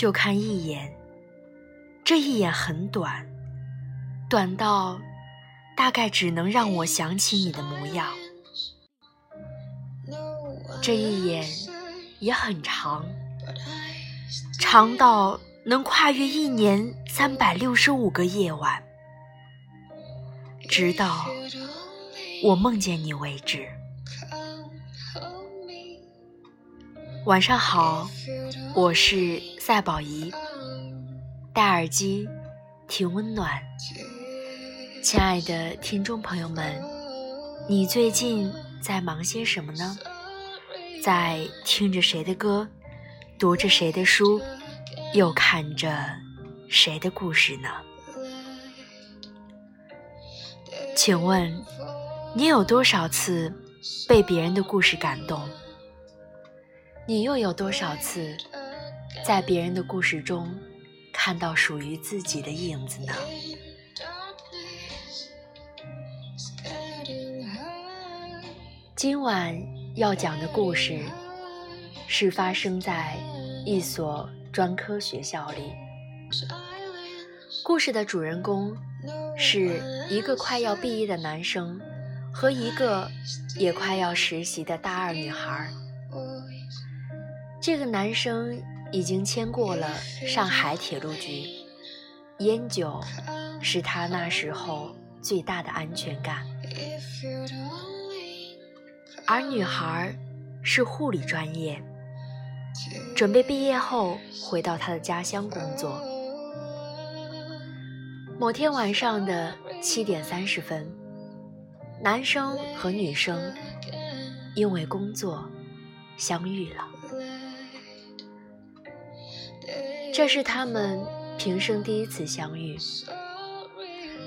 就看一眼，这一眼很短，短到大概只能让我想起你的模样。这一眼也很长，长到能跨越一年三百六十五个夜晚，直到我梦见你为止。晚上好，我是赛宝仪，戴耳机听温暖。亲爱的听众朋友们，你最近在忙些什么呢？在听着谁的歌，读着谁的书，又看着谁的故事呢？请问，你有多少次被别人的故事感动？你又有多少次在别人的故事中看到属于自己的影子呢？今晚要讲的故事是发生在一所专科学校里。故事的主人公是一个快要毕业的男生和一个也快要实习的大二女孩。这个男生已经签过了上海铁路局，烟酒是他那时候最大的安全感，而女孩是护理专业，准备毕业后回到他的家乡工作。某天晚上的七点三十分，男生和女生因为工作相遇了。这是他们平生第一次相遇。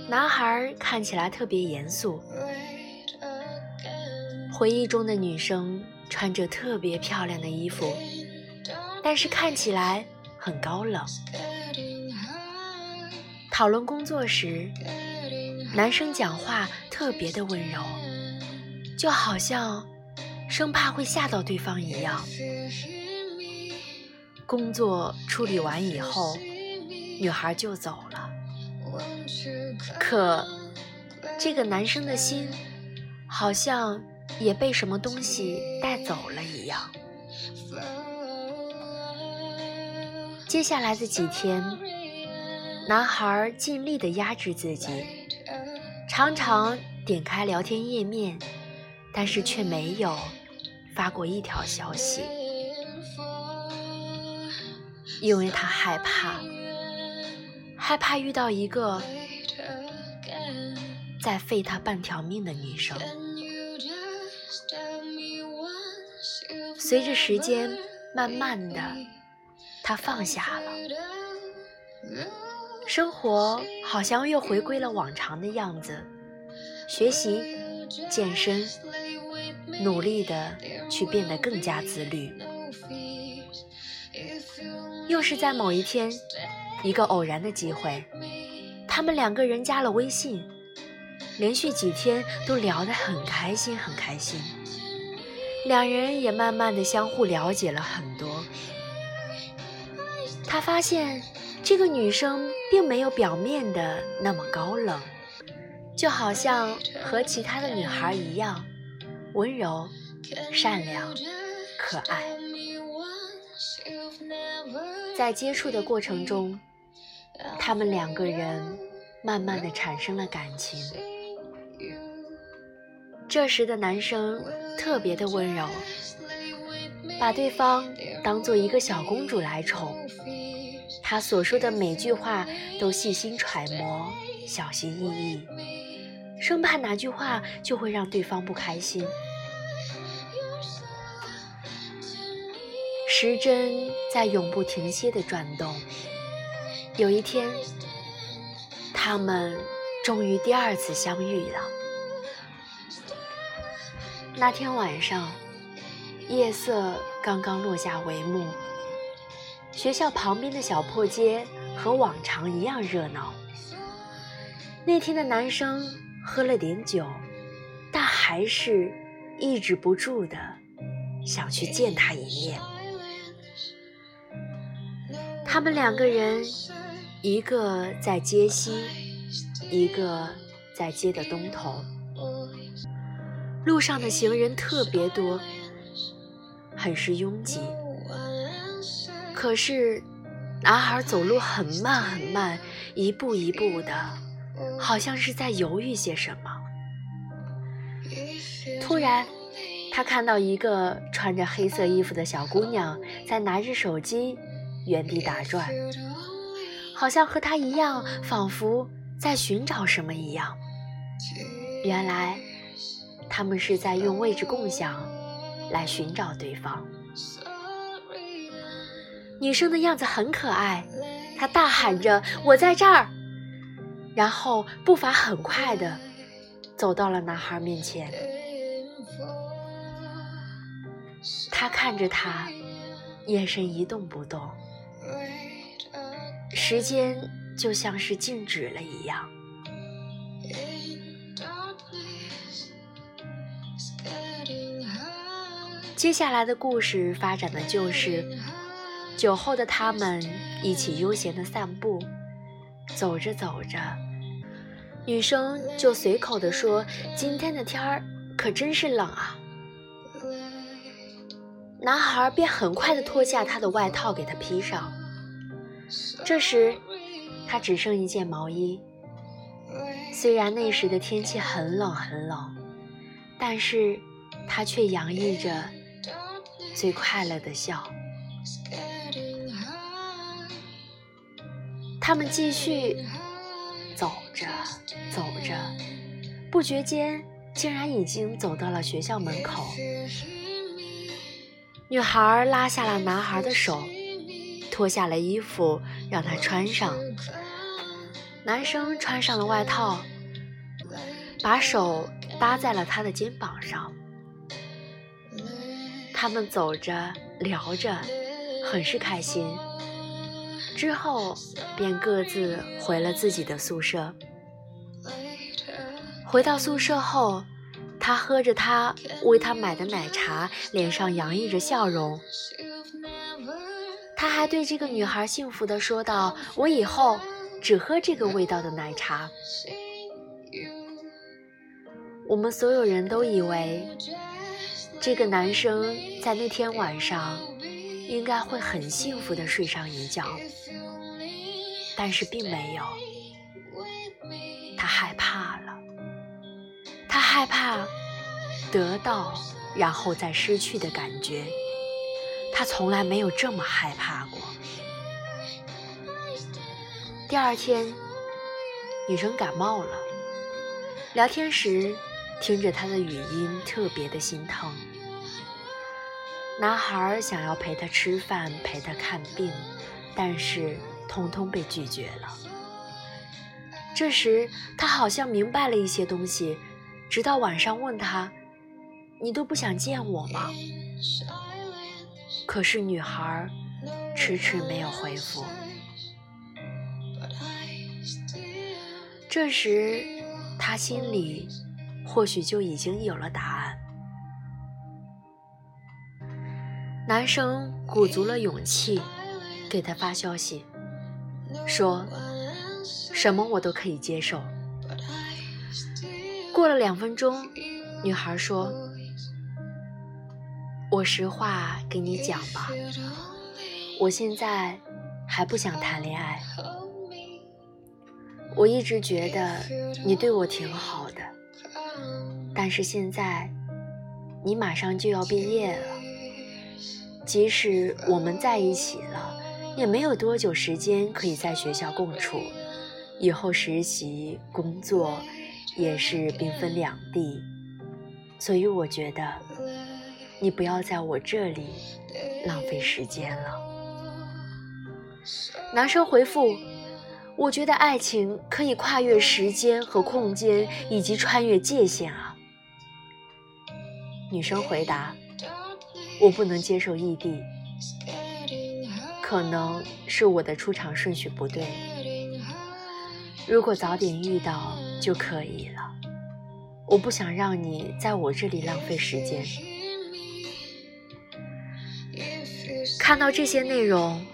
男孩看起来特别严肃，回忆中的女生穿着特别漂亮的衣服，但是看起来很高冷。讨论工作时，男生讲话特别的温柔，就好像生怕会吓到对方一样。工作处理完以后，女孩就走了。可这个男生的心，好像也被什么东西带走了一样。接下来的几天，男孩尽力地压制自己，常常点开聊天页面，但是却没有发过一条消息。因为他害怕，害怕遇到一个再废他半条命的女生。随着时间慢慢的，他放下了，生活好像又回归了往常的样子，学习、健身，努力的去变得更加自律。又是在某一天，一个偶然的机会，他们两个人加了微信，连续几天都聊得很开心，很开心。两人也慢慢的相互了解了很多。他发现这个女生并没有表面的那么高冷，就好像和其他的女孩一样，温柔、善良、可爱。在接触的过程中，他们两个人慢慢的产生了感情。这时的男生特别的温柔，把对方当做一个小公主来宠。他所说的每句话都细心揣摩，小心翼翼，生怕哪句话就会让对方不开心。时针在永不停歇的转动。有一天，他们终于第二次相遇了。那天晚上，夜色刚刚落下帷幕，学校旁边的小破街和往常一样热闹。那天的男生喝了点酒，但还是抑制不住的想去见她一面。他们两个人，一个在街西，一个在街的东头。路上的行人特别多，很是拥挤。可是，男孩走路很慢很慢，一步一步的，好像是在犹豫些什么。突然，他看到一个穿着黑色衣服的小姑娘在拿着手机，原地打转，好像和他一样，仿佛在寻找什么一样。原来。他们是在用位置共享来寻找对方。女生的样子很可爱，她大喊着“我在这儿”，然后步伐很快的走到了男孩面前。他看着他，眼神一动不动，时间就像是静止了一样。接下来的故事发展的就是，酒后的他们一起悠闲的散步，走着走着，女生就随口的说：“今天的天儿可真是冷啊。”男孩便很快的脱下他的外套给她披上。这时，他只剩一件毛衣。虽然那时的天气很冷很冷，但是他却洋溢着。最快乐的笑。他们继续走着走着，不觉间竟然已经走到了学校门口。女孩拉下了男孩的手，脱下了衣服让他穿上。男生穿上了外套，把手搭在了他的肩膀上。他们走着聊着，很是开心。之后便各自回了自己的宿舍。回到宿舍后，他喝着他为他买的奶茶，脸上洋溢着笑容。他还对这个女孩幸福地说道：“我以后只喝这个味道的奶茶。”我们所有人都以为。这个男生在那天晚上应该会很幸福的睡上一觉，但是并没有。他害怕了，他害怕得到然后再失去的感觉。他从来没有这么害怕过。第二天，女生感冒了，聊天时听着她的语音，特别的心疼。男孩想要陪她吃饭，陪她看病，但是通通被拒绝了。这时，他好像明白了一些东西，直到晚上问他：“你都不想见我吗？”可是女孩迟迟没有回复。这时，他心里或许就已经有了答案。男生鼓足了勇气，给他发消息，说：“什么我都可以接受。”过了两分钟，女孩说：“我实话给你讲吧，我现在还不想谈恋爱。我一直觉得你对我挺好的，但是现在你马上就要毕业了。”即使我们在一起了，也没有多久时间可以在学校共处，以后实习工作也是兵分两地，所以我觉得你不要在我这里浪费时间了。男生回复：“我觉得爱情可以跨越时间和空间，以及穿越界限啊。”女生回答。我不能接受异地，可能是我的出场顺序不对。如果早点遇到就可以了。我不想让你在我这里浪费时间。看到这些内容，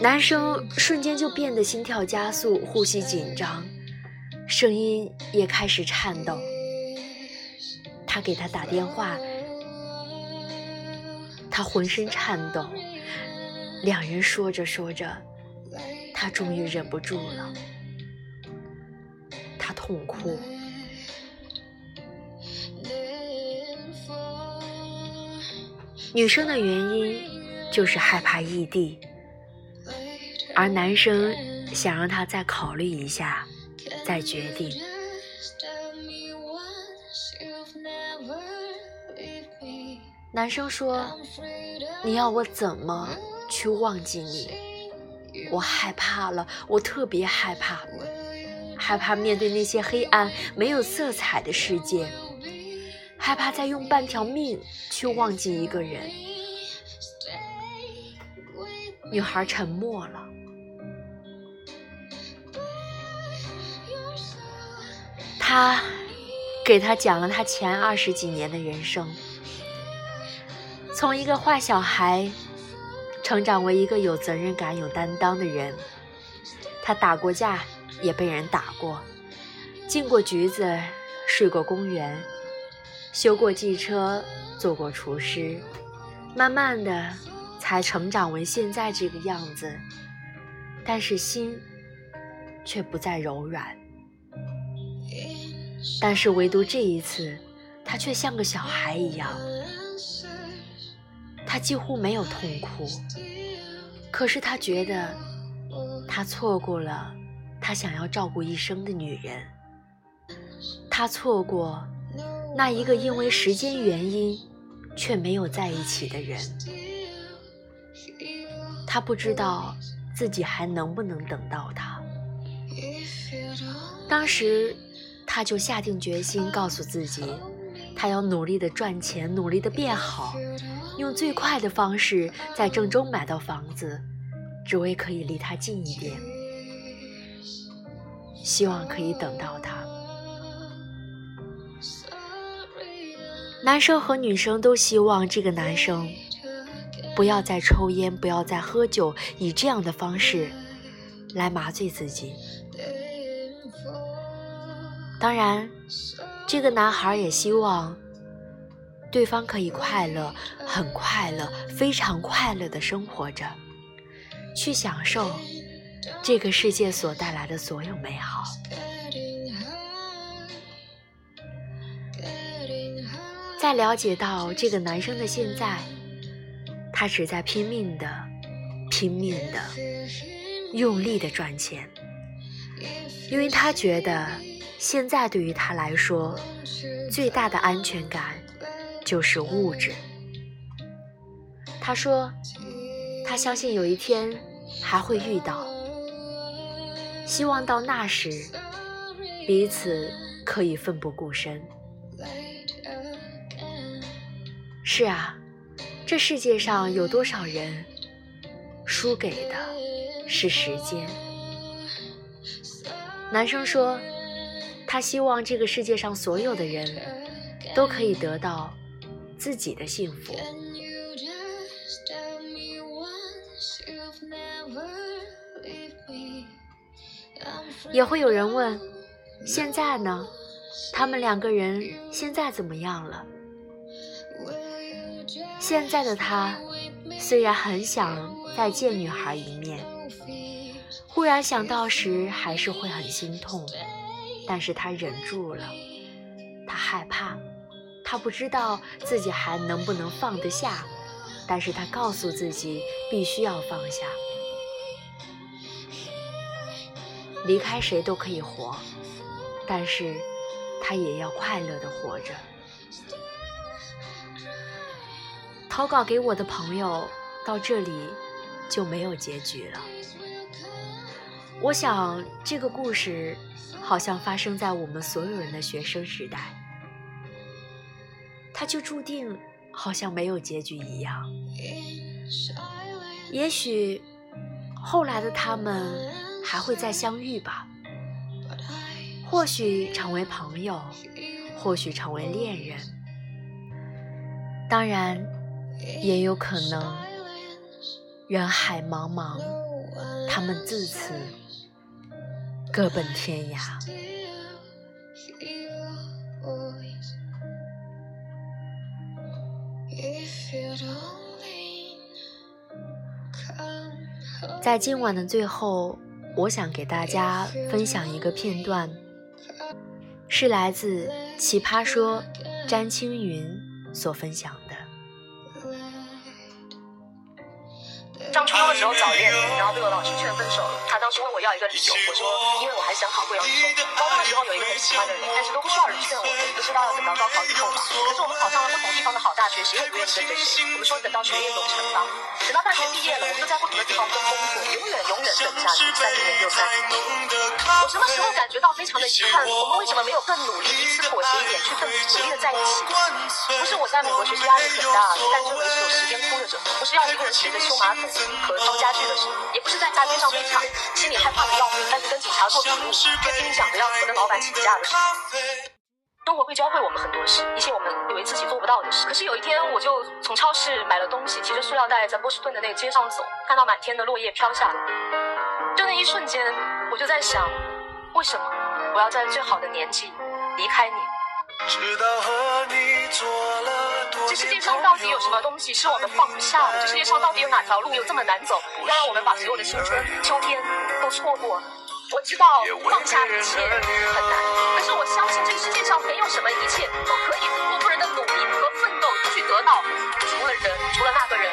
男生瞬间就变得心跳加速，呼吸紧张，声音也开始颤抖。他给他打电话，他浑身颤抖。两人说着说着，他终于忍不住了，他痛哭。女生的原因就是害怕异地，而男生想让她再考虑一下，再决定。男生说：“你要我怎么去忘记你？我害怕了，我特别害怕，害怕面对那些黑暗、没有色彩的世界。”害怕再用半条命去忘记一个人。女孩沉默了。他给他讲了他前二十几年的人生，从一个坏小孩成长为一个有责任感、有担当的人。他打过架，也被人打过，进过局子，睡过公园。修过汽车，做过厨师，慢慢的才成长为现在这个样子。但是心却不再柔软。但是唯独这一次，他却像个小孩一样，他几乎没有痛哭。可是他觉得，他错过了他想要照顾一生的女人，他错过。那一个因为时间原因却没有在一起的人，他不知道自己还能不能等到他。当时，他就下定决心告诉自己，他要努力的赚钱，努力的变好，用最快的方式在郑州买到房子，只为可以离他近一点，希望可以等到他。男生和女生都希望这个男生不要再抽烟，不要再喝酒，以这样的方式来麻醉自己。当然，这个男孩也希望对方可以快乐，很快乐，非常快乐的生活着，去享受这个世界所带来的所有美好。在了解到这个男生的现在，他只在拼命的、拼命的、用力的赚钱，因为他觉得现在对于他来说，最大的安全感就是物质。他说，他相信有一天还会遇到，希望到那时，彼此可以奋不顾身。是啊，这世界上有多少人输给的是时间？男生说，他希望这个世界上所有的人都可以得到自己的幸福。也会有人问，现在呢？他们两个人现在怎么样了？现在的他虽然很想再见女孩一面，忽然想到时还是会很心痛，但是他忍住了。他害怕，他不知道自己还能不能放得下，但是他告诉自己必须要放下。离开谁都可以活，但是他也要快乐的活着。投稿给我的朋友到这里就没有结局了。我想这个故事好像发生在我们所有人的学生时代，它就注定好像没有结局一样。也许后来的他们还会再相遇吧，或许成为朋友，或许成为恋人。当然。也有可能，人海茫茫，他们自此各奔天涯。在今晚的最后，我想给大家分享一个片段，是来自《奇葩说》詹青云所分享的。然后被我老师劝分手了。他当时问我要一个理由，我说因为我还想考贵阳女中。高中的时候有一个很喜欢的人，但是都不需要人劝我，不知道要等到高考以后嘛。可是我们考上了不同地方的好大学，谁也不愿意跟着谁。我们说等到学业有成吧。等到大学毕业了，我们都在不同的地方工作，永远永远等不下去，三年又三年。我什么时候感觉到非常的遗憾？我们为什么没有更努力，彼此妥协一点，去更努力的在一起？不是我在美国学习压力很大，但这回是有时间哭了着。不是要一个人学着修马桶。和装家具的时候，也不是在大街上被抢，心里害怕的要命，但是跟警察做笔录，跟经理讲着要死跟老板请假的时候。生活会教会我们很多事，一些我们以为自己做不到的事。可是有一天，我就从超市买了东西，提着塑料袋在波士顿的那个街上走，看到满天的落叶飘下来，就那一瞬间，我就在想，为什么我要在最好的年纪离开你？直到和你做了。这世界上到底有什么东西是我们放不下的？这世界上到底有哪条路有这么难走，要让我们把所有的青春、秋天都错过？我知道放下一切很难，可是我相信这个世界上没有什么一切都可以通过个人的努力和奋斗去得到，除了人，除了那个人。